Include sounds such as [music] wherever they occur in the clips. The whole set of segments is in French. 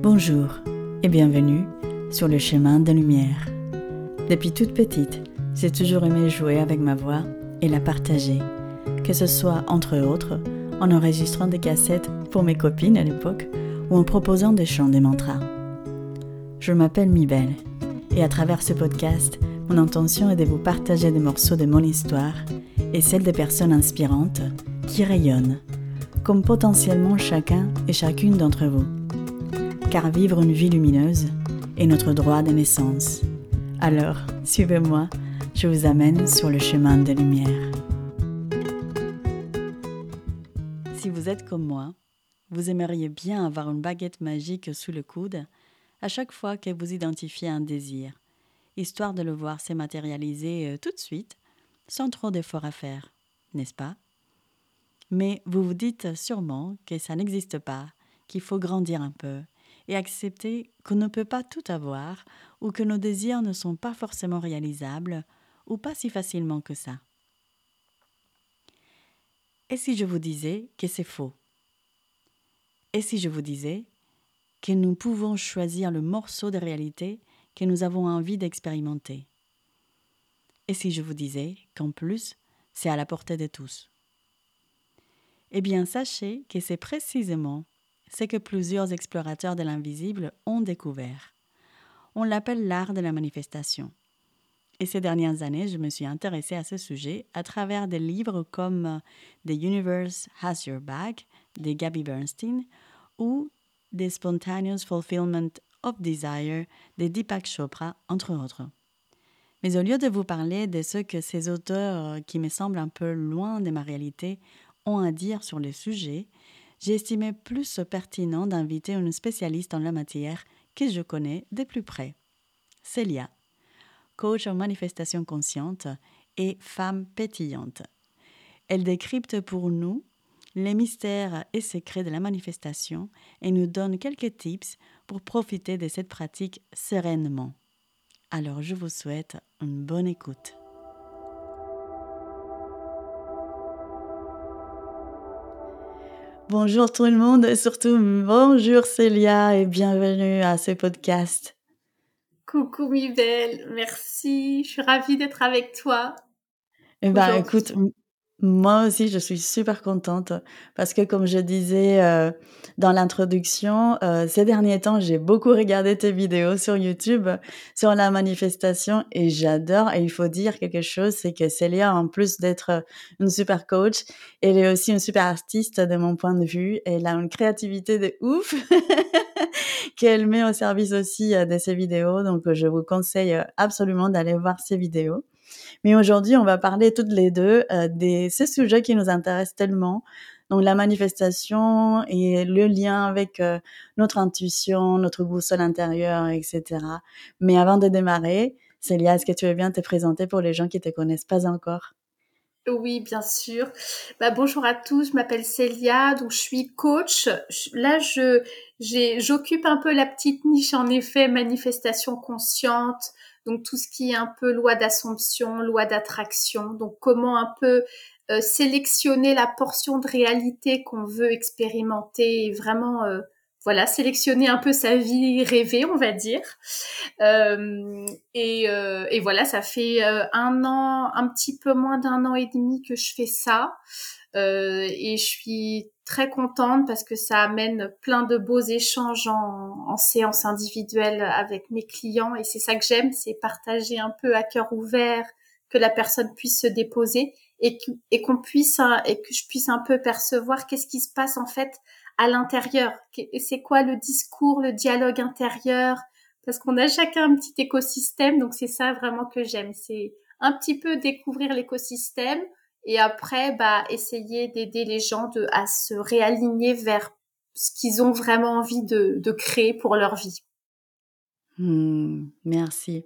Bonjour et bienvenue sur le chemin de lumière. Depuis toute petite, j'ai toujours aimé jouer avec ma voix et la partager, que ce soit entre autres en enregistrant des cassettes pour mes copines à l'époque ou en proposant des chants des mantras. Je m'appelle Mibel et à travers ce podcast, mon intention est de vous partager des morceaux de mon histoire et celle des personnes inspirantes qui rayonnent, comme potentiellement chacun et chacune d'entre vous. Car vivre une vie lumineuse est notre droit de naissance. Alors, suivez-moi, je vous amène sur le chemin de lumière. Si vous êtes comme moi, vous aimeriez bien avoir une baguette magique sous le coude à chaque fois que vous identifiez un désir, histoire de le voir se matérialiser euh, tout de suite, sans trop d'efforts à faire, n'est-ce pas? Mais vous vous dites sûrement que ça n'existe pas, qu'il faut grandir un peu, et accepter qu'on ne peut pas tout avoir, ou que nos désirs ne sont pas forcément réalisables, ou pas si facilement que ça. Et si je vous disais que c'est faux? Et si je vous disais que nous pouvons choisir le morceau de réalité que nous avons envie d'expérimenter? Et si je vous disais qu'en plus, c'est à la portée de tous? Eh bien, sachez que c'est précisément ce que plusieurs explorateurs de l'invisible ont découvert. On l'appelle l'art de la manifestation. Et ces dernières années, je me suis intéressée à ce sujet à travers des livres comme The Universe Has Your Back de Gabby Bernstein ou The Spontaneous Fulfillment of Desire de Deepak Chopra, entre autres. Mais au lieu de vous parler de ce que ces auteurs qui me semblent un peu loin de ma réalité ont à dire sur le sujet, j'ai estimé plus pertinent d'inviter une spécialiste en la matière que je connais de plus près. Célia, coach en manifestation consciente et femme pétillante. Elle décrypte pour nous les mystères et secrets de la manifestation et nous donne quelques tips pour profiter de cette pratique sereinement. Alors je vous souhaite une bonne écoute. Bonjour tout le monde et surtout bonjour Célia et bienvenue à ce podcast. Coucou Mibel, merci, je suis ravie d'être avec toi. Eh ben écoute, moi aussi, je suis super contente parce que comme je disais euh, dans l'introduction, euh, ces derniers temps, j'ai beaucoup regardé tes vidéos sur YouTube sur la manifestation et j'adore. Et il faut dire quelque chose, c'est que Célia, en plus d'être une super coach, elle est aussi une super artiste de mon point de vue. Elle a une créativité de ouf [laughs] qu'elle met au service aussi euh, de ses vidéos. Donc, je vous conseille absolument d'aller voir ses vidéos. Mais aujourd'hui, on va parler toutes les deux euh, de ce sujet qui nous intéresse tellement. Donc la manifestation et le lien avec euh, notre intuition, notre boussole intérieure, etc. Mais avant de démarrer, Célia, est-ce que tu veux bien te présenter pour les gens qui te connaissent pas encore? Oui, bien sûr. Bah, bonjour à tous, je m'appelle Célia, donc je suis coach. Là, je j'occupe un peu la petite niche en effet manifestation consciente, donc tout ce qui est un peu loi d'assomption, loi d'attraction, donc comment un peu euh, sélectionner la portion de réalité qu'on veut expérimenter et vraiment euh, voilà sélectionner un peu sa vie rêvée on va dire. Euh, et, et, voilà ça fait un an un petit peu moins d'un an et demi que je fais ça. Et je suis très contente parce que ça amène plein de beaux échanges en, en séance individuelle avec mes clients. Et c'est ça que j'aime, c'est partager un peu à cœur ouvert, que la personne puisse se déposer et qu'on puisse et que je puisse un peu percevoir qu'est-ce qui se passe en fait à l'intérieur. C'est quoi le discours, le dialogue intérieur? Parce qu'on a chacun un petit écosystème, donc c'est ça vraiment que j'aime. C'est un petit peu découvrir l'écosystème, et après bah essayer d'aider les gens à se réaligner vers ce qu'ils ont vraiment envie de, de créer pour leur vie. Mmh, merci.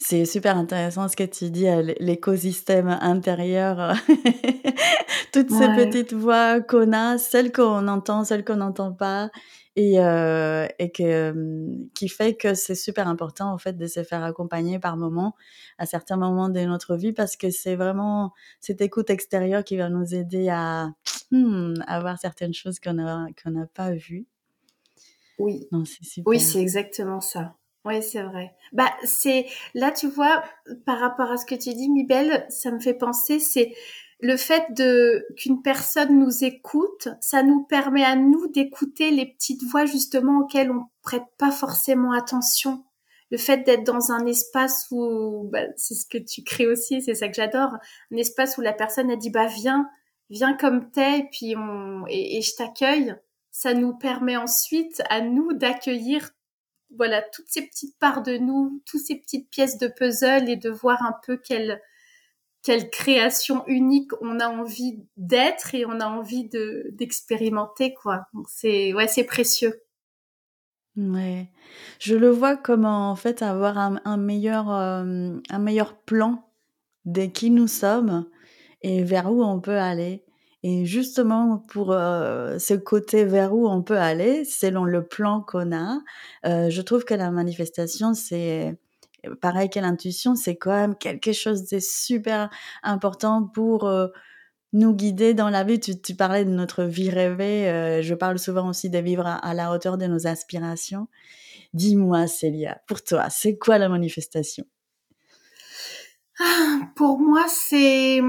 C'est super intéressant ce que tu dis, l'écosystème intérieur, [laughs] toutes ces petites voix qu'on a, celles qu'on entend, celles qu'on n'entend pas, et, euh, et que, qui fait que c'est super important en fait de se faire accompagner par moments à certains moments de notre vie parce que c'est vraiment cette écoute extérieure qui va nous aider à, hmm, à voir certaines choses qu'on n'a qu'on n'a pas vues. Oui. Non, super. Oui, c'est exactement ça. Oui, c'est vrai. Bah, c'est là, tu vois, par rapport à ce que tu dis, Mibel, ça me fait penser, c'est le fait de qu'une personne nous écoute, ça nous permet à nous d'écouter les petites voix justement auxquelles on prête pas forcément attention. Le fait d'être dans un espace où, bah, c'est ce que tu crées aussi, c'est ça que j'adore, un espace où la personne a dit bah viens, viens comme t'es, puis on et, et je t'accueille. Ça nous permet ensuite à nous d'accueillir voilà toutes ces petites parts de nous, toutes ces petites pièces de puzzle et de voir un peu quelle quelle création unique on a envie d'être et on a envie de d'expérimenter quoi. C'est ouais, c'est précieux. Ouais. Je le vois comme en fait avoir un, un meilleur euh, un meilleur plan de qui nous sommes et vers où on peut aller. Et justement, pour euh, ce côté vers où on peut aller, selon le plan qu'on a, euh, je trouve que la manifestation, c'est pareil que l'intuition, c'est quand même quelque chose de super important pour euh, nous guider dans la vie. Tu, tu, parlais de notre vie rêvée. Euh, je parle souvent aussi de vivre à, à la hauteur de nos aspirations. Dis-moi, Célia, pour toi, c'est quoi la manifestation? Ah, Pour moi, c'est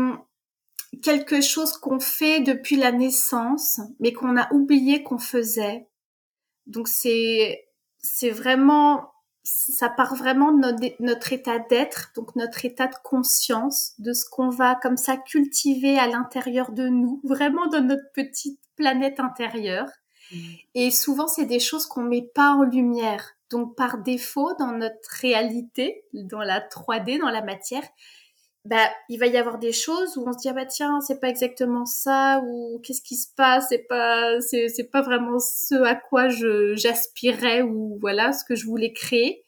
quelque chose qu'on fait depuis la naissance, mais qu'on a oublié qu'on faisait. Donc c'est c'est vraiment ça part vraiment de notre, notre état d'être, donc notre état de conscience, de ce qu'on va comme ça cultiver à l'intérieur de nous, vraiment dans notre petite planète intérieure. Mmh. Et souvent, c'est des choses qu'on met pas en lumière. Donc, par défaut, dans notre réalité, dans la 3D, dans la matière, bah, il va y avoir des choses où on se dit ah bah tiens c'est pas exactement ça ou qu'est-ce qui se passe c'est pas c'est c'est pas vraiment ce à quoi je j'aspirais ou voilà ce que je voulais créer.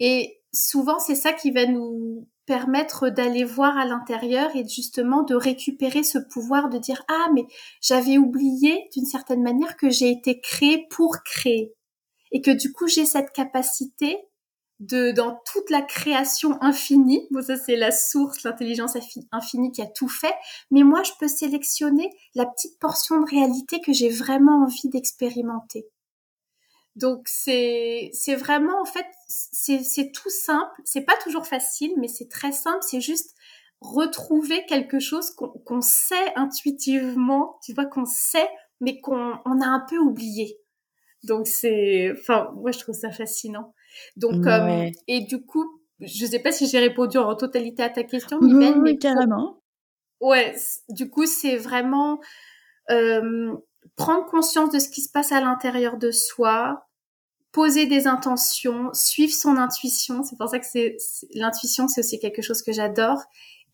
Et souvent c'est ça qui va nous permettre d'aller voir à l'intérieur et justement de récupérer ce pouvoir de dire ah mais j'avais oublié d'une certaine manière que j'ai été créé pour créer. Et que du coup j'ai cette capacité de dans toute la création infinie. Bon, ça c'est la source, l'intelligence infinie qui a tout fait. Mais moi, je peux sélectionner la petite portion de réalité que j'ai vraiment envie d'expérimenter. Donc c'est vraiment en fait c'est c'est tout simple. C'est pas toujours facile, mais c'est très simple. C'est juste retrouver quelque chose qu'on qu'on sait intuitivement, tu vois, qu'on sait, mais qu'on on a un peu oublié. Donc c'est, enfin, moi je trouve ça fascinant. Donc, euh, et du coup, je sais pas si j'ai répondu en totalité à ta question, oui, mais carrément. Ouais, du coup, c'est vraiment euh, prendre conscience de ce qui se passe à l'intérieur de soi, poser des intentions, suivre son intuition. C'est pour ça que c'est l'intuition, c'est aussi quelque chose que j'adore.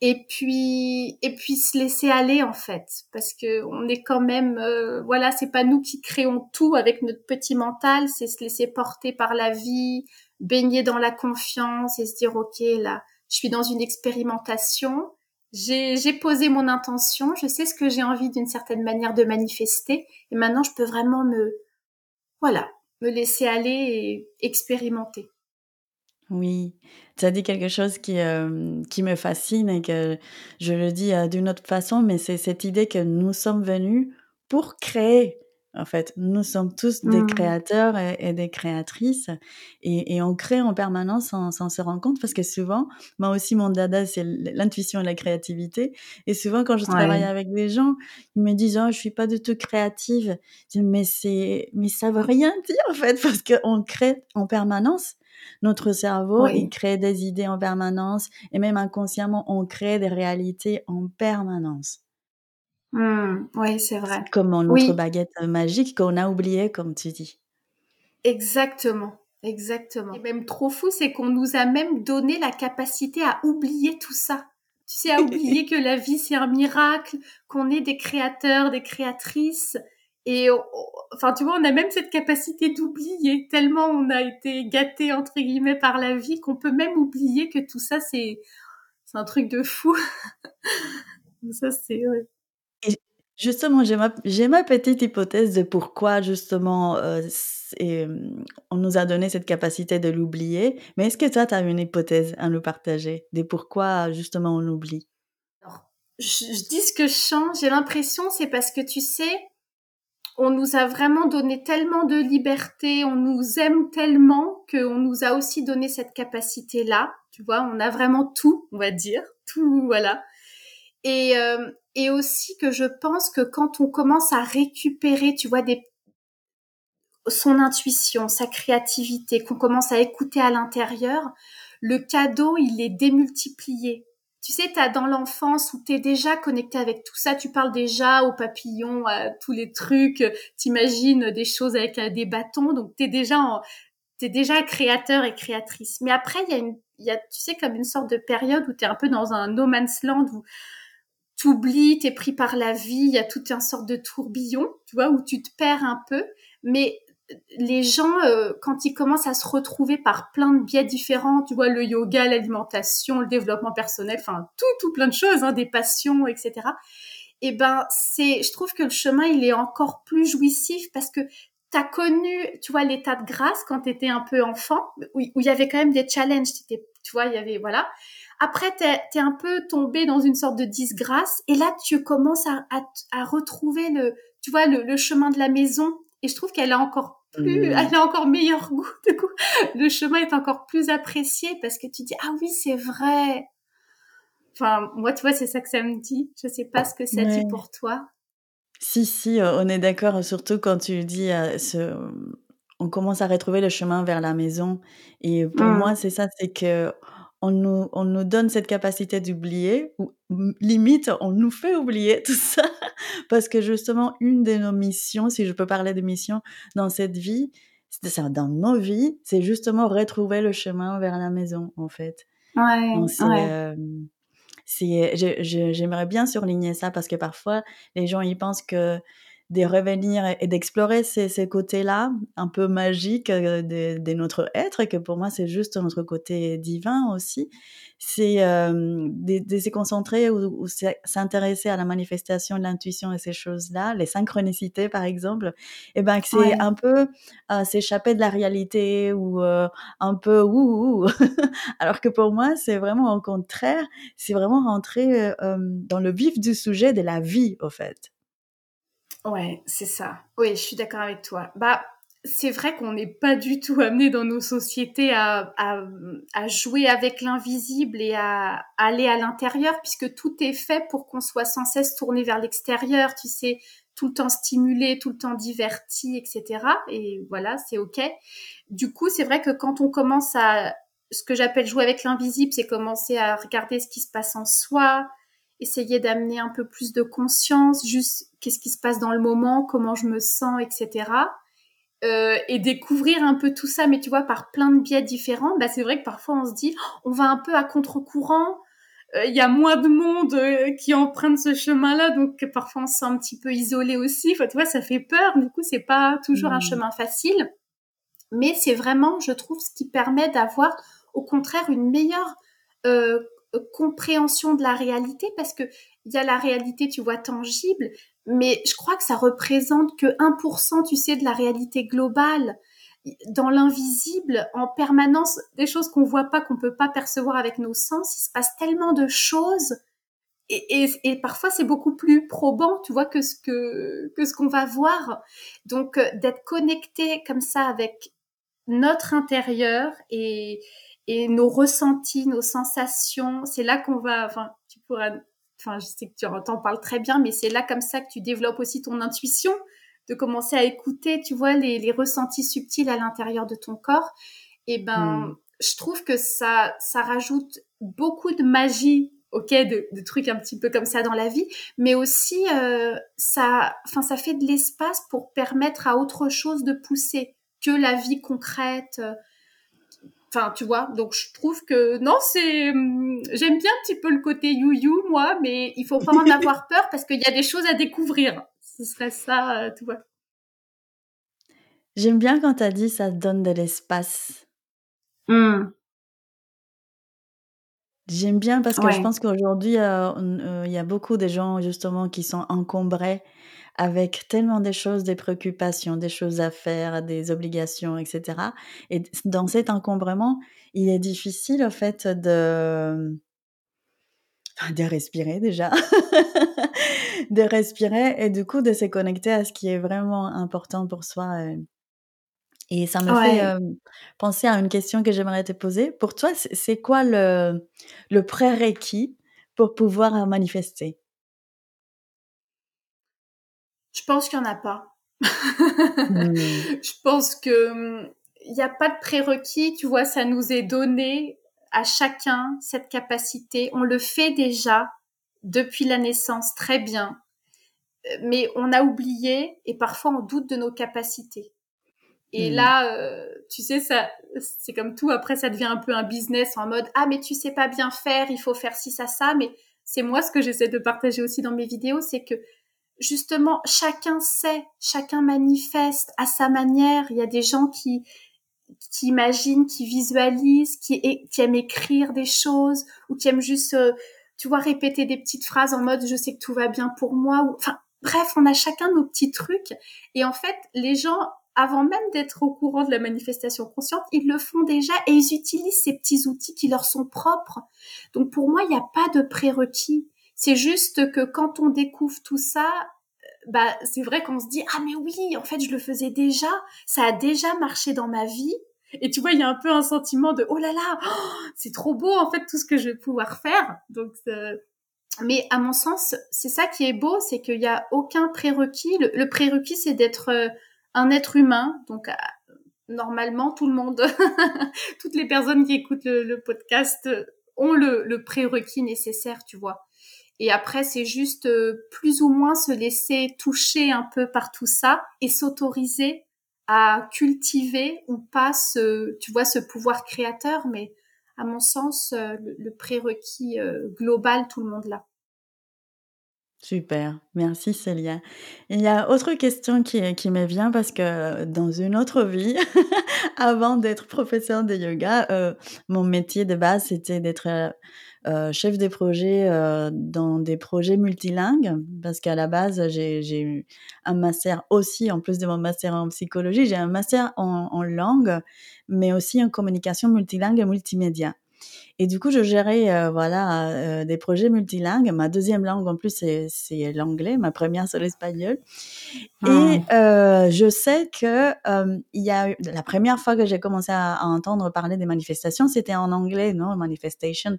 Et puis, et puis se laisser aller en fait, parce que on est quand même, euh, voilà, c'est pas nous qui créons tout avec notre petit mental, c'est se laisser porter par la vie, baigner dans la confiance et se dire ok là, je suis dans une expérimentation, j'ai posé mon intention, je sais ce que j'ai envie d'une certaine manière de manifester, et maintenant je peux vraiment me, voilà, me laisser aller et expérimenter. Oui, tu as dit quelque chose qui, euh, qui me fascine et que je le dis euh, d'une autre façon, mais c'est cette idée que nous sommes venus pour créer. En fait, nous sommes tous des mmh. créateurs et, des créatrices et, et, on crée en permanence sans, sans, se rendre compte parce que souvent, moi aussi, mon dada, c'est l'intuition et la créativité. Et souvent, quand je travaille avec des gens, ils me disent, oh, je suis pas du tout créative. Je dis, mais c'est, mais ça veut rien dire, en fait, [laughs] parce qu'on crée en permanence. Notre cerveau, il crée des idées en permanence et même inconsciemment, on crée des réalités en permanence. Mmh, oui, c'est vrai. Comme notre baguette magique qu'on a oublié, comme tu dis. Exactement, exactement. Et même trop fou, c'est qu'on nous a même donné la capacité à oublier tout ça. Tu sais, à [laughs] oublier que la vie, c'est un miracle, qu'on est des créateurs, des créatrices, et enfin, tu vois, on a même cette capacité d'oublier tellement on a été gâté entre guillemets par la vie qu'on peut même oublier que tout ça c'est c'est un truc de fou. [laughs] ça c'est ouais. Et justement, j'ai ma j'ai ma petite hypothèse de pourquoi justement euh, et, on nous a donné cette capacité de l'oublier. Mais est-ce que toi, tu as une hypothèse à nous partager de pourquoi justement on oublie Alors, je, je dis ce que je sens. J'ai l'impression c'est parce que tu sais on nous a vraiment donné tellement de liberté, on nous aime tellement qu'on nous a aussi donné cette capacité-là. Tu vois, on a vraiment tout, on va dire, tout, voilà. Et, euh, et aussi que je pense que quand on commence à récupérer, tu vois, son intuition, sa créativité, qu'on commence à écouter à l'intérieur, le cadeau, il est démultiplié. Tu sais, t'as dans l'enfance où t'es déjà connecté avec tout ça, tu parles déjà aux papillons, à tous les trucs, t'imagines des choses avec euh, des bâtons, donc t'es déjà en, t'es déjà créateur et créatrice. Mais après, il y a une, il y a, tu sais, comme une sorte de période où t'es un peu dans un no man's land où t'oublies, t'es pris par la vie, il y a toute une sorte de tourbillon, tu vois, où tu te perds un peu. Mais les gens, euh, quand ils commencent à se retrouver par plein de biais différents, tu vois, le yoga, l'alimentation, le développement personnel, enfin tout, tout plein de choses, hein, des passions, etc. Et eh ben, c'est, je trouve que le chemin, il est encore plus jouissif parce que tu as connu, tu vois, l'état de grâce quand tu étais un peu enfant, où, il y avait quand même des challenges, tu vois, il y avait, voilà. Après, tu es, un peu tombé dans une sorte de disgrâce, et là, tu commences à, à, retrouver le, tu vois, le, le chemin de la maison, et je trouve qu'elle est encore plus, mmh. elle a encore meilleur goût. [laughs] Du coup, le chemin est encore plus apprécié parce que tu dis ah oui c'est vrai. Enfin moi tu vois c'est ça que ça me dit. Je sais pas ce que ça dit pour toi. Si si euh, on est d'accord surtout quand tu dis euh, ce, on commence à retrouver le chemin vers la maison et pour mmh. moi c'est ça c'est que on nous, on nous donne cette capacité d'oublier, ou limite, on nous fait oublier tout ça, [laughs] parce que justement, une de nos missions, si je peux parler de mission dans cette vie, dans nos vies, c'est justement retrouver le chemin vers la maison, en fait. Ouais, ouais. j'aimerais bien surligner ça parce que parfois, les gens, ils pensent que de revenir et d'explorer ces, ces côtés-là un peu magiques euh, de, de, notre être et que pour moi c'est juste notre côté divin aussi. C'est euh, de, se concentrer ou, s'intéresser à la manifestation de l'intuition et ces choses-là les synchronicités par exemple et ben que c'est un peu euh, s'échapper de la réalité ou euh, un peu ouh, ouh. [laughs] alors que pour moi c'est vraiment au contraire c'est vraiment rentrer dans le vif du sujet de la vie au fait Ouais, c'est ça. Oui, je suis d'accord avec toi. Bah, c'est vrai qu'on n'est pas du tout [laughs] amené dans nos sociétés à, à, à jouer avec l'invisible et à, aller à l'intérieur, puisque tout est fait pour qu'on soit sans cesse tourné vers l'extérieur, tu sais, tout le temps stimulé, tout le temps diverti, etc. Et voilà, c'est OK. Du coup, c'est vrai que quand on commence à... Ce que j'appelle jouer avec l'invisible, c'est commencer à regarder ce qui se passe en soi, essayer d'amener un peu plus de conscience, juste qu'est-ce qui se passe dans le moment, comment je me sens, etc. Euh, et découvrir un peu tout ça, mais tu vois, par plein de biais différents, bah, c'est vrai que parfois on se dit, oh, on va un peu à contre-courant, euh, il y a moins de monde euh, qui emprunte ce chemin-là, donc parfois on se sent un petit peu isolé aussi. Enfin, tu vois, ça fait peur. Du coup, c'est pas toujours un mmh. chemin facile, mais c'est vraiment, je trouve, ce qui permet d'avoir, au contraire, une meilleure compréhension de la réalité parce que il y a la réalité, tu vois, tangible, mais je crois que ça représente que 1%, tu sais, de la réalité globale. Dans l'invisible, en permanence, des choses qu'on voit pas, qu'on peut pas percevoir avec nos sens, il se passe tellement de choses. Et, et, et parfois, c'est beaucoup plus probant, tu vois, que ce que, que ce qu'on va voir. Donc, euh, d'être connecté comme ça avec notre intérieur et, et nos ressentis, nos sensations. C'est là qu'on va, enfin, tu pourras, enfin, je sais que tu en parles très bien, mais c'est là comme ça que tu développes aussi ton intuition, de commencer à écouter, tu vois, les, les ressentis subtils à l'intérieur de ton corps. Et ben, hmm. je trouve que ça, ça rajoute beaucoup de magie ok, de, de, trucs un petit peu comme ça dans la vie, mais aussi euh, ça, enfin, ça fait de l'espace pour permettre à autre chose de pousser que la vie concrète, Enfin, tu vois, donc je trouve que non, c'est j'aime bien un petit peu le côté you-you moi, mais il faut pas en [laughs] avoir peur parce qu'il y a des choses à découvrir. Ce serait ça, euh, tu vois. J'aime bien quand tu as dit ça donne de l'espace. Mmh. J'aime bien parce que je pense qu'aujourd'hui, euh, euh, il y a beaucoup de gens justement qui sont encombrés avec tellement de choses, des préoccupations, des choses à faire, des obligations, etc. Et dans cet encombrement, il est difficile, en fait, de de respirer déjà, [laughs] de respirer et du coup de se connecter à ce qui est vraiment important pour soi. Et ça me fait penser à une question que j'aimerais te poser. Pour toi, c'est quoi le, le prérequis pour pouvoir manifester? Je pense qu'il n'y en a pas. Mmh. [laughs] Je pense que mmh, il n'y a pas de prérequis. Tu vois, ça nous est donné à chacun cette capacité. On le fait déjà depuis la naissance très bien, mais on a oublié et parfois on doute de nos capacités. Et mmh. là, euh, tu sais, ça, c'est comme tout. Après, ça devient un peu un business en mode ah mais tu sais pas bien faire, il faut faire ci ça ça. Mais c'est moi ce que j'essaie de partager aussi dans mes vidéos, c'est que justement chacun sait, chacun manifeste à sa manière. Il y a des gens qui qui imaginent, qui visualisent, qui, qui aiment écrire des choses ou qui aiment juste, euh, tu vois, répéter des petites phrases en mode je sais que tout va bien pour moi. Ou, enfin, bref, on a chacun nos petits trucs. Et en fait, les gens avant même d'être au courant de la manifestation consciente, ils le font déjà et ils utilisent ces petits outils qui leur sont propres. Donc pour moi, il n'y a pas de prérequis. C'est juste que quand on découvre tout ça, bah c'est vrai qu'on se dit ah mais oui, en fait je le faisais déjà, ça a déjà marché dans ma vie. Et tu vois, il y a un peu un sentiment de oh là là, oh, c'est trop beau en fait tout ce que je vais pouvoir faire. Donc euh, mais à mon sens, c'est ça qui est beau, c'est qu'il n'y a aucun prérequis. Le, prérequis, c'est d'être euh, un être humain, donc euh, normalement tout le monde, [laughs] toutes les personnes qui écoutent le, podcast ont le, prérequis nécessaire, tu vois. Et après, c'est juste euh, plus ou moins se laisser toucher un peu par tout ça et s'autoriser à cultiver ou pas ce, tu vois, ce pouvoir créateur. Mais à mon sens, euh, le, prérequis global, tout le monde l'a. Super, merci Célia. Il y a autre question qui, qui me vient parce que dans une autre vie, [laughs] avant d'être professeur de yoga, euh, mon métier de base c'était d'être euh, euh, chef de projet dans des projets multilingues parce qu'à la base j'ai eu un master aussi, en plus de mon master en psychologie, j'ai un master en, en langue mais aussi en communication multilingue et multimédia. Et du coup, je gérais euh, voilà euh, des projets multilingues. Ma deuxième langue en plus c'est l'anglais, ma première c'est l'espagnol. Et ah. euh, je sais que il y a la première fois que j'ai commencé à, entendre parler des manifestations, c'était en anglais, non manifestation,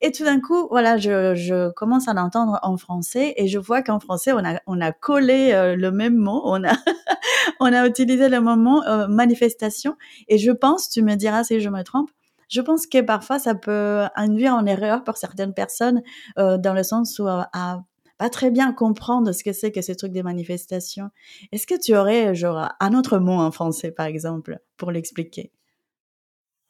Et tout d'un coup, voilà, je, je commence à l'entendre en français et je vois qu'en français, on a, on a collé le même mot, on a, [laughs] on a utilisé le moment manifestation. Et je pense, tu me diras si je me trompe, je pense que parfois ça peut induire en erreur pour certaines personnes euh, dans le sens où euh, à pas très bien comprendre ce que c'est que ce truc des manifestations. Est-ce que tu aurais genre un autre mot en français par exemple pour l'expliquer?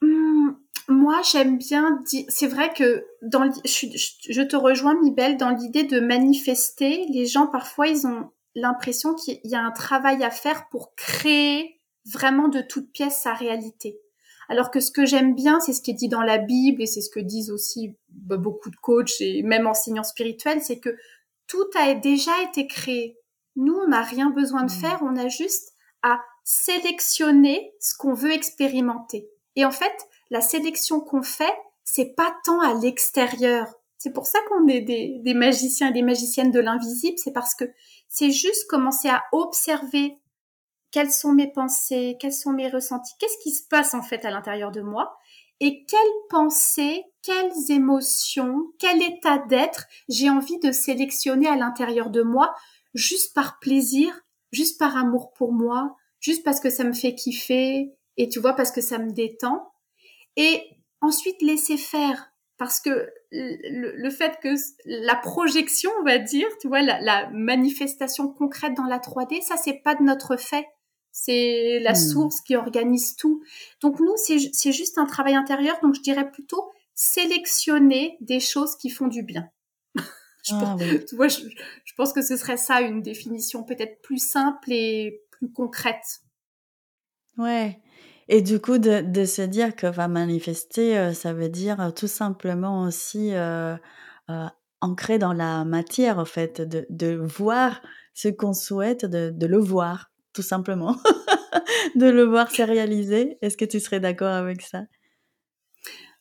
Mmh, Moi, j'aime bien dire. C'est vrai que dans je, te rejoins, Mibel, dans l'idée de manifester. Les gens parfois ils ont l'impression qu'il y a un travail à faire pour créer vraiment de toute pièce sa réalité. Alors que ce que j'aime bien, c'est ce qui est dit dans la Bible et c'est ce que disent aussi bah, beaucoup de coachs et même enseignants spirituels, c'est que tout a déjà été créé. Nous, on n'a rien besoin de mmh. faire, on a juste à sélectionner ce qu'on veut expérimenter. Et en fait, la sélection qu'on fait, c'est pas tant à l'extérieur. C'est pour ça qu'on est des, des magiciens et des magiciennes de l'invisible, c'est parce que c'est juste commencer à observer quelles sont mes pensées, quels sont mes ressentis, qu'est-ce qui se passe en fait à l'intérieur de moi et quelles pensées, quelles émotions, quel état d'être j'ai envie de sélectionner à l'intérieur de moi juste par plaisir, juste par amour pour moi, juste parce que ça me fait kiffer et tu vois parce que ça me détend. Et ensuite laisser faire parce que le, fait que la projection, on va dire, tu vois, la, manifestation concrète dans la 3D, ça c'est pas de notre fait c'est la hmm. source qui organise tout. Donc nous, c'est juste un travail intérieur, donc je dirais plutôt sélectionner des choses qui font du bien. [laughs] je, ah pense, tu vois, je, pense que ce serait ça une définition peut-être plus simple et plus concrète. Ouais. Et du coup, de, se dire que va manifester, euh, ça veut dire euh, tout simplement aussi euh, ancrer dans la matière, en fait, de, voir ce qu'on souhaite, de, le voir tout simplement, [laughs] de le voir se réaliser. Est-ce que tu serais d'accord avec ça?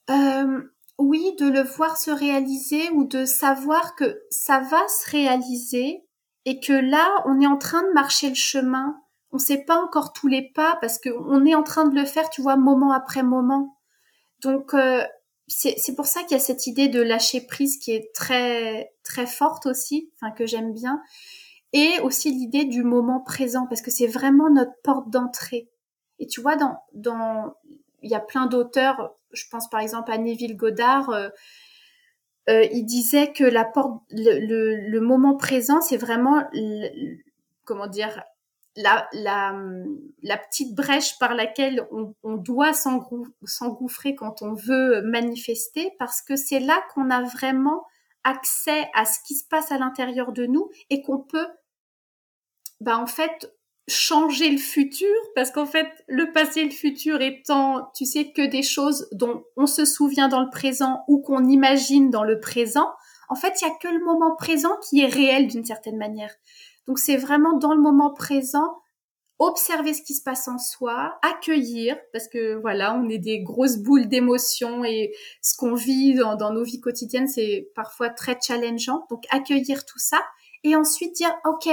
Euh, oui, de le voir se réaliser ou de savoir que ça va se réaliser et que là, on est en train de marcher le chemin. On sait pas encore tous les pas parce qu'on est en train de le faire, tu vois, moment après moment. Donc, euh, c'est pour ça qu'il y a cette idée de lâcher prise qui est très, très forte aussi, enfin, que j'aime bien. Et aussi l'idée du moment présent parce que c'est vraiment notre porte d'entrée. Et tu vois, dans, dans, il y a plein d'auteurs je pense par exemple à Neville Goddard, euh, euh, il disait que la porte, le, moment présent, c'est vraiment, comment dire, la, la, la, petite brèche par laquelle on, on doit s'engouffrer quand on veut manifester, parce que c'est là qu'on a vraiment accès à ce qui se passe à l'intérieur de nous et qu'on peut, bah en fait, changer le futur parce qu'en fait le passé et le futur étant tu sais que des choses dont on se souvient dans le présent ou qu'on imagine dans le présent en fait il y a que le moment présent qui est réel d'une certaine manière. Donc c'est vraiment dans le moment présent observer ce qui se passe en soi accueillir parce que voilà on est des grosses boules d'émotions et ce qu'on vit dans, nos vies quotidiennes c'est parfois très challengeant donc accueillir tout ça et ensuite dire ok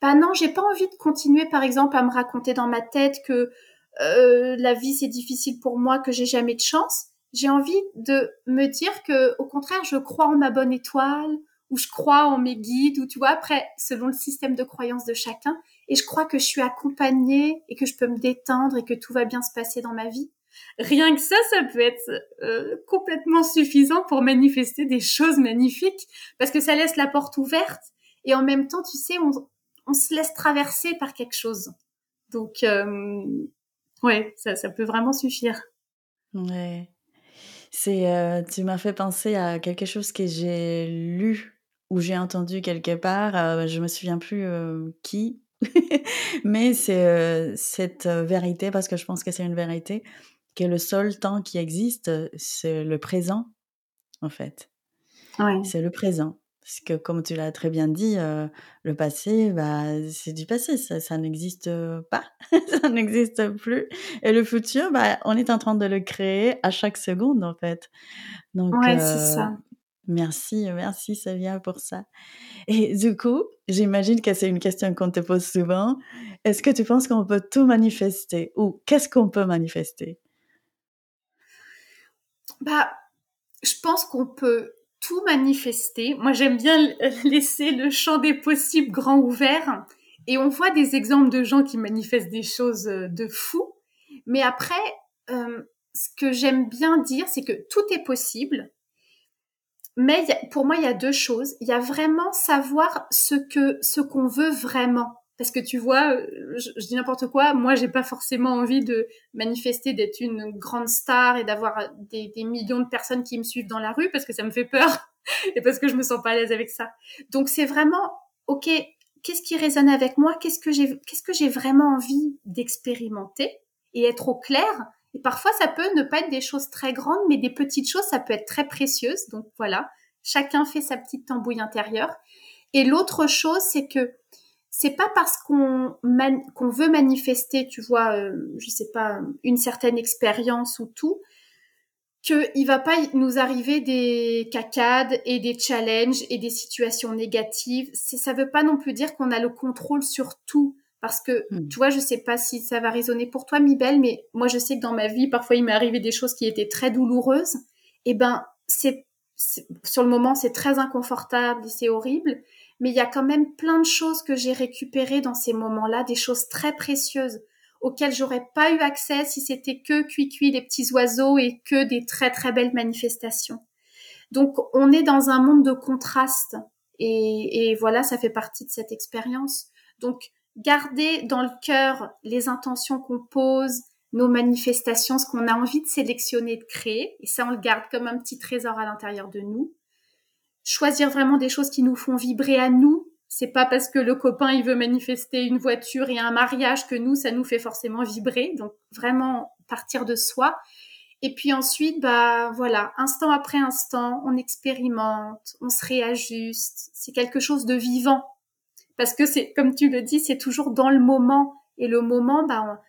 bah non, j'ai pas envie de continuer, par exemple, à me raconter dans ma tête que euh, la vie c'est difficile pour moi, que j'ai jamais de chance. J'ai envie de me dire que, au contraire, je crois en ma bonne étoile, ou je crois en mes guides, ou tu vois, après, selon le système de croyance de chacun, et je crois que je suis accompagnée et que je peux me détendre et que tout va bien se passer dans ma vie. Rien que ça, ça peut être euh, complètement suffisant pour manifester des choses magnifiques, parce que ça laisse la porte ouverte, et en même temps, tu sais, on, se laisse traverser par quelque chose. Donc, euh, ouais, ça, ça peut vraiment suffire. Ouais. C'est, euh, tu m'as fait penser à quelque chose que j'ai lu ou j'ai entendu quelque part. Euh, je me souviens plus euh, qui, [laughs] mais c'est cette vérité parce que je pense que c'est une vérité que le seul temps qui existe, c'est le présent, en fait. Ouais. C'est le présent. Parce que comme tu l'as très bien dit, euh, le passé, bah, c'est du passé, ça, n'existe pas, [laughs] ça n'existe plus. Et le futur, bah, on est en train de le créer à chaque seconde, en fait. Donc, ouais, c'est ça. Merci, merci Savia pour ça. Et du coup, j'imagine que c'est une question qu'on te pose souvent. Est-ce que tu penses qu'on peut tout manifester ou qu'est-ce qu'on peut manifester? Bah, je pense qu'on peut tout manifester. Moi, j'aime bien laisser le champ des possibles grand ouvert. Et on voit des exemples de gens qui manifestent des choses euh, de fou. Mais après, euh, ce que j'aime bien dire, c'est que tout est possible. Mais pour moi, il y a deux choses. Il y a vraiment savoir ce que ce qu'on veut vraiment parce que tu vois, euh, je, dis n'importe quoi, moi j'ai pas forcément envie de manifester d'être une grande star et d'avoir des, millions de personnes qui me suivent dans la rue parce que ça me fait peur [laughs] et parce que je me sens pas à l'aise avec ça. Donc c'est vraiment, ok, qu'est-ce qui résonne avec moi, qu'est-ce que j'ai, qu'est-ce que j'ai vraiment envie d'expérimenter et être au clair? Et parfois ça peut ne pas être des choses très grandes, mais des petites choses, ça peut être très précieuses. Donc voilà, chacun fait sa petite tambouille intérieure. Et l'autre chose, c'est que c'est pas parce qu'on qu'on veut manifester, tu vois, euh, je sais pas, une certaine expérience ou tout, qu'il va pas nous arriver des cacades et des challenges et des situations négatives. Ça veut pas non plus dire qu'on a le contrôle sur tout. Parce que, hmm. tu vois, je sais pas si ça va résonner pour toi, Mibel, mais moi, je sais que dans ma vie, parfois, il m'est arrivé des choses qui étaient très douloureuses. Et eh ben, c'est, sur le moment, c'est très inconfortable et c'est horrible mais il y a quand même plein de choses que j'ai récupérées dans ces moments-là, des choses très précieuses auxquelles j'aurais pas eu accès si c'était que cuit-cuit les petits oiseaux et que des très très belles manifestations. Donc on est dans un monde de contrastes et, et voilà, ça fait partie de cette expérience. Donc garder dans le cœur les intentions qu'on pose, nos manifestations, ce qu'on a envie de sélectionner, de créer, et ça on le garde comme un petit trésor à l'intérieur de nous choisir vraiment des choses qui nous font vibrer à nous. C'est pas parce que le copain il veut manifester une voiture et un mariage que nous ça nous fait forcément vibrer. Donc vraiment partir de soi. Et puis ensuite, bah voilà, instant après instant, on expérimente, on se réajuste. C'est quelque chose de vivant parce que c'est comme tu le dis, c'est toujours dans le moment et le moment, bah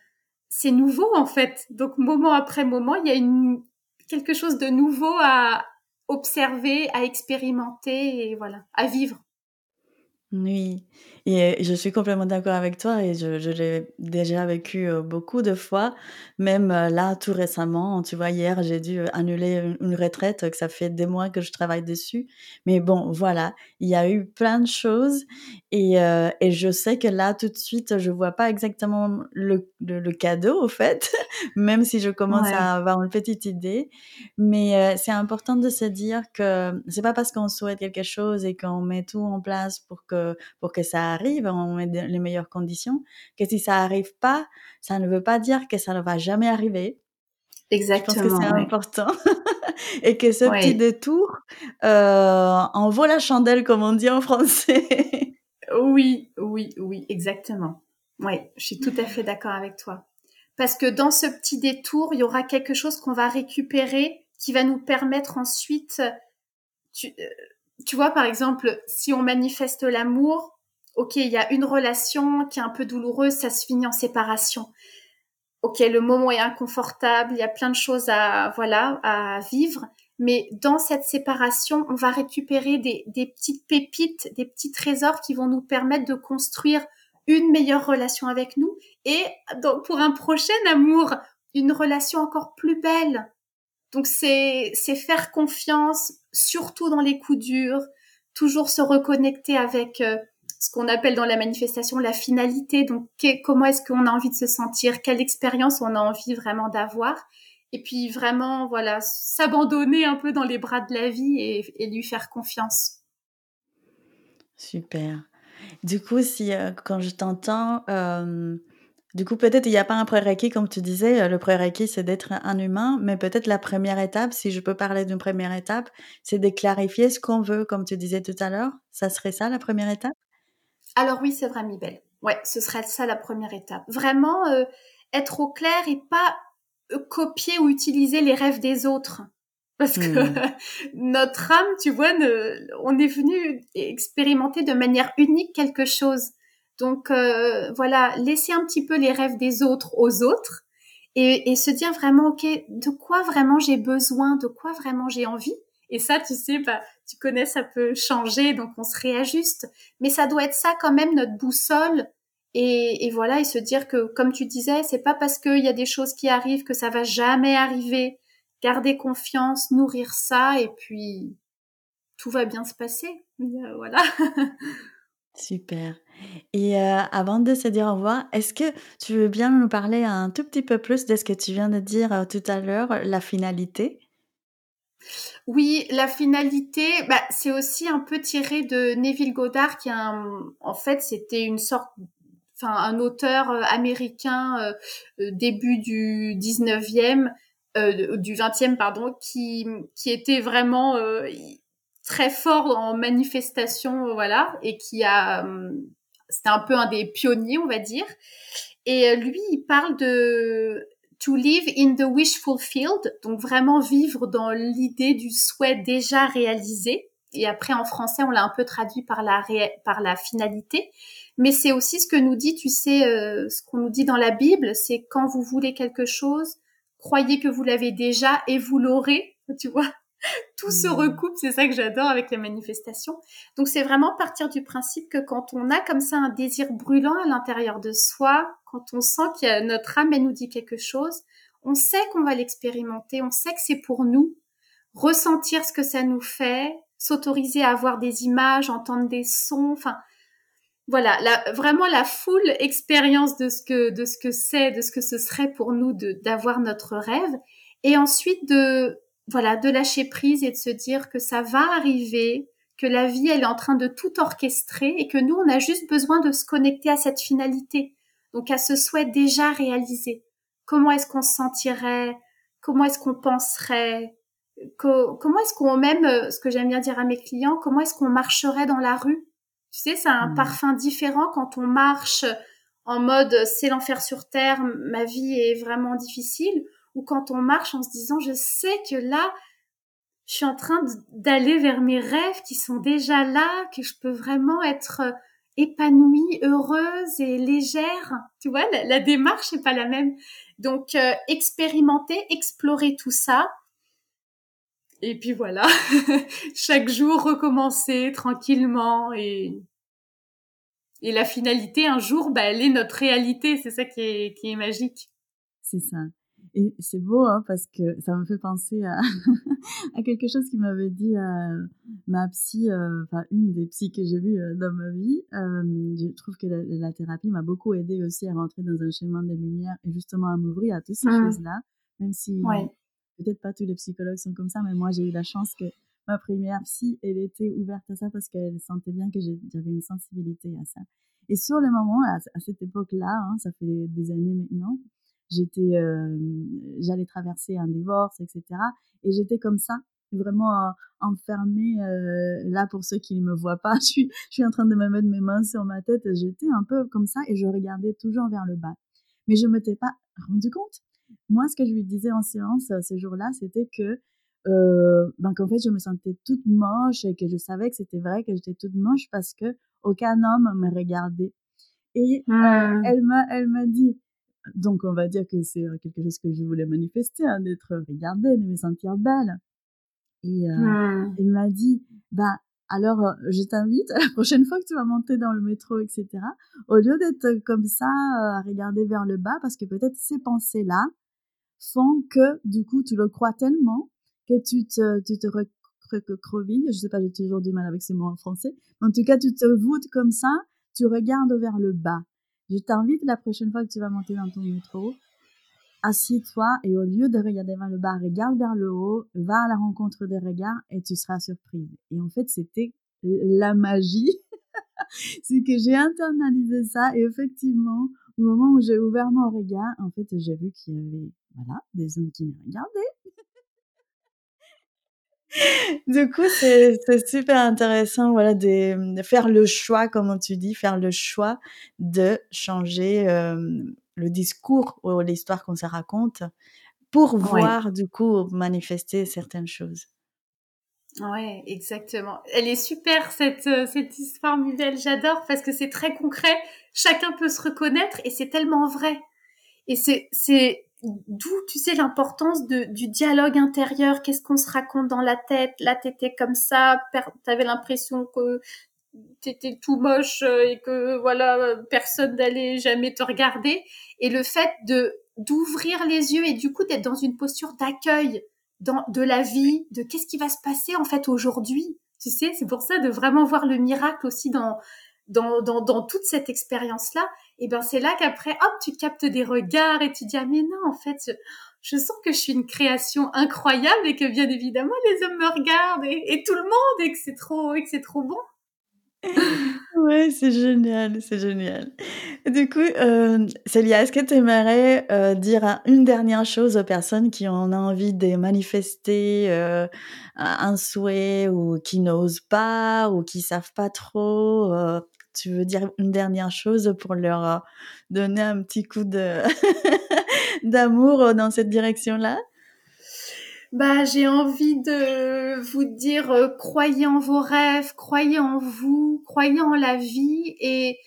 c'est nouveau en fait. Donc moment après moment, il y a quelque chose de nouveau à, observer, à expérimenter et voilà, à vivre. Oui, et je suis complètement d'accord avec toi et je, je l'ai déjà vécu beaucoup de fois, même là tout récemment. Tu vois, hier j'ai dû annuler une, retraite que ça fait des mois que je travaille dessus. Mais bon, voilà, il y a eu plein de choses et, et je sais que là tout de suite je vois pas exactement le, le, cadeau au fait, [laughs] même si je commence à avoir une petite idée. Mais c'est important de se dire que c'est pas parce qu'on souhaite quelque chose et qu'on met tout en place pour que pour que ça arrive, on met les meilleures conditions, que si ça arrive pas, ça ne veut pas dire que ça ne va jamais arriver. Exactement. Je pense que c'est important. [laughs] et que ce petit détour euh, en vaut la chandelle, comme on dit en français. [laughs] oui, oui, oui, exactement. Oui, je suis tout à fait d'accord avec toi. Parce que dans ce petit détour, il y aura quelque chose qu'on va récupérer qui va nous permettre ensuite, tu, euh, tu vois, par exemple, si on manifeste l'amour, ok, il y a une relation qui est un peu douloureuse, ça se finit en séparation. Ok, le moment est inconfortable, il y a plein de choses à, voilà, à vivre. Mais dans cette séparation, on va récupérer des, des petites pépites, des petits trésors qui vont nous permettre de construire une meilleure relation avec nous et donc pour un prochain amour, une relation encore plus belle, donc c'est faire confiance, surtout dans les coups durs, toujours se reconnecter avec euh, ce qu'on appelle dans la manifestation la finalité. Donc comment est-ce qu'on a envie de se sentir, quelle expérience on a envie vraiment d'avoir, et puis vraiment voilà s'abandonner un peu dans les bras de la vie et, lui faire confiance. Super. Du coup, si euh, quand je t'entends, euh, du coup, peut-être il n'y a pas un prérequis, comme tu disais, euh, le prérequis c'est d'être un humain, mais peut-être la première étape, si je peux parler d'une première étape, c'est de clarifier ce qu'on veut, comme tu disais tout à l'heure. Ça serait ça la première étape? Alors oui, c'est vrai, Mibel. Ouais, ce serait ça la première étape. Vraiment euh, être au clair et pas euh, copier ou utiliser les rêves des autres. Parce que mmh. [laughs] notre âme, tu vois, on est venu expérimenter de manière unique quelque chose. Donc euh, voilà, laisser un petit peu les rêves des autres aux autres et, se dire vraiment, ok, de quoi vraiment j'ai besoin, de quoi vraiment j'ai envie? Et ça, tu sais, bah, tu connais, ça peut changer, donc on se réajuste. Mais ça doit être ça quand même notre boussole. Et, et voilà, et se dire que, comme tu disais, c'est pas parce qu'il y a des choses qui arrivent que ça va jamais arriver. Garder confiance, nourrir ça, et puis tout va bien se passer. Euh, voilà. [laughs] Super. Et euh, avant de se dire au revoir, est-ce que tu veux bien nous parler un tout petit peu plus de ce que tu viens de dire euh, tout à l'heure, la finalité? Oui, la finalité, bah, c'est aussi un peu tiré de Neville Goddard, qui en fait, c'était une sorte, enfin, un auteur euh, américain début du 19e, du 20e, pardon, qui, qui était vraiment très fort en manifestation, voilà, et qui a, c'était un peu un des pionniers, on va dire. Et euh, lui, il parle de to live in the wishful field, donc vraiment vivre dans l'idée du souhait déjà réalisé. Et après, en français, on l'a un peu traduit par la, par la finalité. Mais c'est aussi ce que nous dit, tu sais, euh, ce qu'on nous dit dans la Bible, c'est quand vous voulez quelque chose, croyez que vous l'avez déjà et vous l'aurez, tu vois. Tout se mmh. recoupe, c'est ça que j'adore avec les manifestations. Donc c'est vraiment partir du principe que quand on a comme ça un désir brûlant à l'intérieur de soi, quand on sent que notre âme elle nous dit quelque chose, on sait qu'on va l'expérimenter, on sait que c'est pour nous, ressentir ce que ça nous fait, s'autoriser à avoir des images, entendre des sons, enfin voilà, vraiment la full expérience de ce que de ce que c'est, de ce que ce serait pour nous d'avoir notre rêve, et ensuite de voilà, de lâcher prise et de se dire que ça va arriver, que la vie, elle est en train de tout orchestrer et que nous, on a juste besoin de se connecter à cette finalité, donc à ce souhait déjà réalisé. Comment est-ce qu'on se sentirait? Comment est-ce qu'on penserait? Comment est-ce qu'on, même, euh, ce que j'aime bien dire à mes clients, comment est-ce qu'on marcherait dans la rue? Tu sais, ça a un mmh. parfum différent quand on marche en mode c'est l'enfer sur terre, ma vie est vraiment difficile, ou quand on marche en se disant je sais que là je suis en train d'aller vers mes rêves qui sont déjà là, que je peux vraiment être euh, épanouie, heureuse et légère. Tu vois, la, démarche n'est pas la même. Donc, euh, expérimenter, explorer tout ça. Et puis voilà, [laughs] chaque jour recommencer tranquillement et et la finalité un jour, bah, elle est notre réalité. C'est ça qui est qui est magique. C'est ça. Et c'est beau hein, parce que ça me fait penser à, [laughs] à quelque chose qui m'avait dit euh, ma psy, euh, enfin une des psys que j'ai vues euh, dans ma vie. je trouve que la, thérapie m'a beaucoup aidé aussi à rentrer dans un chemin de lumière et justement à m'ouvrir à toutes ces mmh. choses-là, même si peut-être pas tous les psychologues sont comme ça, mais moi j'ai eu la chance que ma première psy, elle était ouverte à ça parce qu'elle sentait bien que j'avais une sensibilité à ça. Et sur le moment, à, cette époque-là, hein, ça fait des années maintenant, j'étais, euh, j'allais traverser un divorce, etc. Et j'étais comme ça, vraiment euh, enfermée euh, là pour ceux qui ne me voient pas. [laughs] Je suis, je suis en train de me mettre mes mains sur ma tête. J'étais un peu comme ça et je regardais toujours vers le bas. Mais je ne m'étais pas rendu compte. Moi, ce que je lui disais en séance ces jours-là, c'était que euh, ben qu'en fait je me sentais toute moche et que je savais que c'était vrai que j'étais toute moche parce que aucun homme me regardait. Et mmh. elle m'a elle m'a dit donc, on va dire que c'est euh, quelque chose que je voulais manifester, hein, d'être regardée, de me sentir belle. Et euh, mmh. il m'a dit, bah, alors, euh, je t'invite, la prochaine fois que tu vas monter dans le métro, etc., au lieu d'être comme ça, à regarder vers le bas, parce que peut-être ces pensées-là font que, du coup, tu le crois tellement que tu te, tu te recrovilles, je sais pas, j'ai toujours du mal avec ces mots en français, en tout cas, tu te voûtes comme ça, tu regardes vers le bas. Je t'invite la prochaine fois que tu vas monter dans ton métro, assieds-toi et au lieu de regarder vers le bas, regarde vers le haut, va à la rencontre des regards et tu seras surprise. Et en fait, c'était la magie. [laughs] c'est que j'ai internalisé ça et effectivement, au moment où j'ai ouvert mon regard, en fait, j'ai vu qu'il y avait, voilà, des hommes qui me regardaient. Du coup, c'est super intéressant, voilà, de, faire le choix, comme tu dis, faire le choix de changer le discours ou l'histoire qu'on se raconte pour voir, du coup, manifester certaines choses. Ouais, exactement. Elle est super cette cette histoire nouvelle, j'adore parce que c'est très concret. Chacun peut se reconnaître et c'est tellement vrai. Et c'est c'est d'où tu sais l'importance du dialogue intérieur? Qu'est-ce qu'on se raconte dans la tête? Là t'étais comme ça t'avais l'impression que t'étais tout moche euh, et que voilà personne n'allait jamais te regarder. Et le fait de d'ouvrir les yeux et du coup d'être dans une posture d'accueil dans de la vie de qu'est-ce qui va se passer en fait aujourd'hui? Tu sais c'est pour ça de vraiment voir le miracle aussi dans dans, dans, toute cette expérience-là, et ben c'est là qu'après, hop, tu captes des regards et tu dis ah mais non, en fait, je, sens que je suis une création incroyable et que bien évidemment les hommes me regardent et, tout le monde et que c'est trop trop bon. [laughs] ouais, c'est génial, c'est génial. Du coup, euh, Célia, est-ce que tu aimerais euh, dire une dernière chose aux personnes qui ont envie de manifester euh, un souhait ou qui n'osent pas ou qui savent pas trop euh, tu veux dire une dernière chose pour leur euh, donner un petit coup de [laughs] d'amour euh, dans cette direction-là? Bah, j'ai envie de vous dire, euh, croyez en vos rêves, croyez en vous, croyez en la vie. Et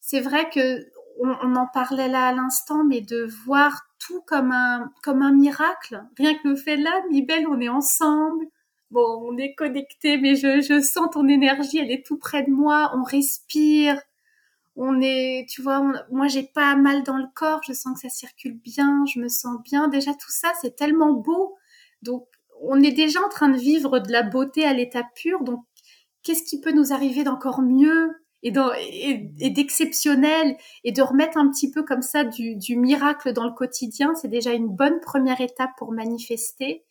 c'est vrai que on, en parlait là à l'instant, mais de voir tout comme un comme un miracle. Rien que le fait là, mi on est ensemble, bon, on est connecté, mais je, je sens ton énergie, elle est tout près de moi, on respire, on est, tu vois, moi j'ai pas mal dans le corps, je sens que ça circule bien, je me sens bien. Déjà tout ça, c'est tellement beau. Donc, on est déjà en train de vivre de la beauté à l'état pur. Donc, qu'est-ce qui peut nous arriver d'encore mieux et, et, d'exceptionnel et de remettre un petit peu comme ça du, du miracle dans le quotidien, c'est déjà une bonne première étape pour manifester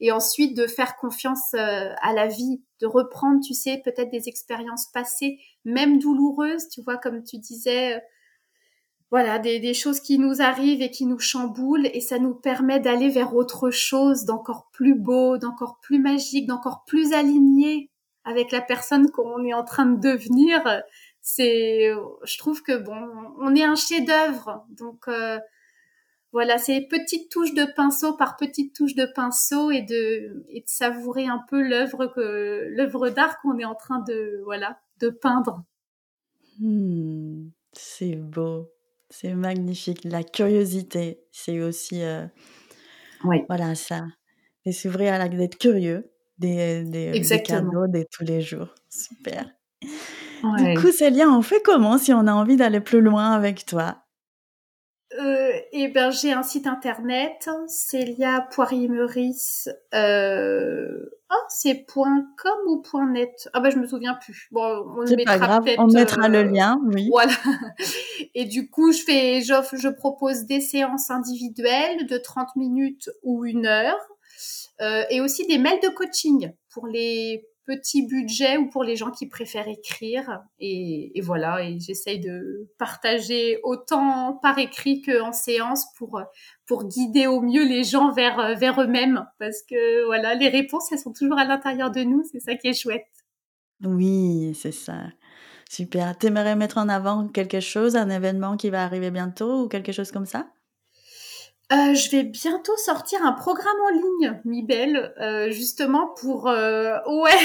et ensuite de faire confiance euh, à la vie, de reprendre, tu sais, peut-être des expériences passées, même douloureuses, tu vois, comme tu disais, euh, voilà, des, des, choses qui nous arrivent et qui nous chamboulent, et ça nous permet d'aller vers autre chose, d'encore plus beau, d'encore plus magique, d'encore plus aligné avec la personne qu'on est en train de devenir. C'est, je trouve que bon, on est un chef-d'œuvre, donc euh, voilà, c'est petites touches de pinceau par petites touches de pinceau et de, et de savourer un peu l'œuvre que l'œuvre d'art qu'on est en train de voilà de peindre. Hmm, c'est beau, c'est magnifique. La curiosité, c'est aussi euh, voilà ça, et s'ouvrir à d'être curieux des, des, cadeaux de tous les jours. Super. Du coup, Célia, on fait comment si on a envie d'aller plus loin avec toi? Euh, eh ben, j'ai un site internet, Célia Poirier Meurice. Euh... Oh, c'est .com ou .net? Ah ben, je me souviens plus. Bon, on le mettra grave, on mettra le euh, lien, oui. Voilà. [laughs] Et du coup, je fais, j'offre, je propose des séances individuelles de 30 minutes ou une heure, euh, et aussi des mails de coaching pour les petit budget ou pour les gens qui préfèrent écrire. Et, voilà, et j'essaye de partager autant par écrit qu'en séance pour, pour guider au mieux les gens vers, vers eux-mêmes. Parce que voilà, les réponses, elles sont toujours à l'intérieur de nous. C'est ça qui est chouette. Oui, c'est ça. Super. T'aimerais mettre en avant quelque chose, un événement qui va arriver bientôt ou quelque chose comme ça? Euh, je vais bientôt sortir un programme en ligne, Mibel, euh, justement pour... Euh, ouais,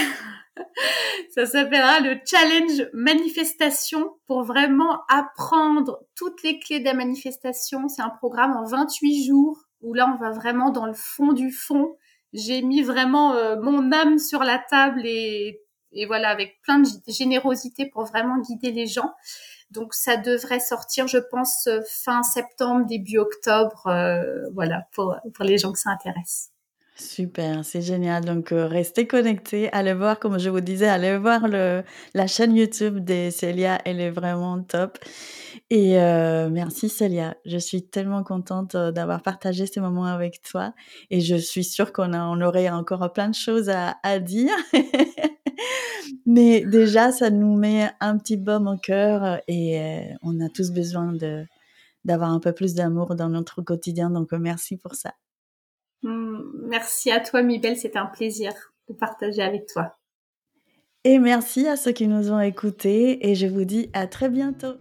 [laughs] ça s'appellera le Challenge Manifestation pour vraiment apprendre toutes les clés de la manifestation. C'est un programme en 28 jours où là, on va vraiment dans le fond du fond. J'ai mis vraiment mon âme sur la table et, et voilà, avec plein de générosité pour vraiment guider les gens. Donc ça devrait sortir, je pense, euh, fin septembre, début octobre, euh, voilà, pour, pour les gens que ça intéresse. Super, c'est génial. Donc, euh, restez connectés, allez voir, comme je vous disais, allez voir le, la chaîne YouTube de Célia, elle est vraiment top. Et merci Célia, je suis tellement contente d'avoir partagé ces moments avec toi et je suis sûre qu'on on aurait encore plein de choses à, à dire. [laughs] Mais déjà, ça nous met un petit baume au cœur euh, et euh, on a tous besoin de d'avoir un peu plus d'amour dans notre quotidien. Donc, euh, merci pour ça. Mmh, merci à toi, Mibel. C'est un plaisir de partager avec toi. Et merci à ceux qui nous ont écoutés et je vous dis à très bientôt.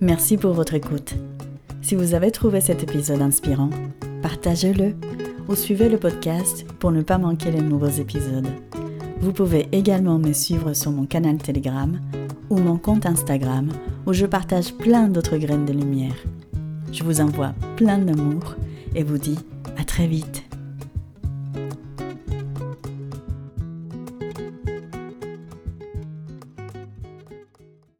Merci pour votre écoute. Si vous avez trouvé cet épisode inspirant, partagez-le ou suivez le podcast pour ne pas manquer les nouveaux épisodes. Vous pouvez également me suivre sur mon canal Telegram ou mon compte Instagram où je partage plein d'autres graines de lumière. Je vous envoie plein d'amour et vous dis à très vite.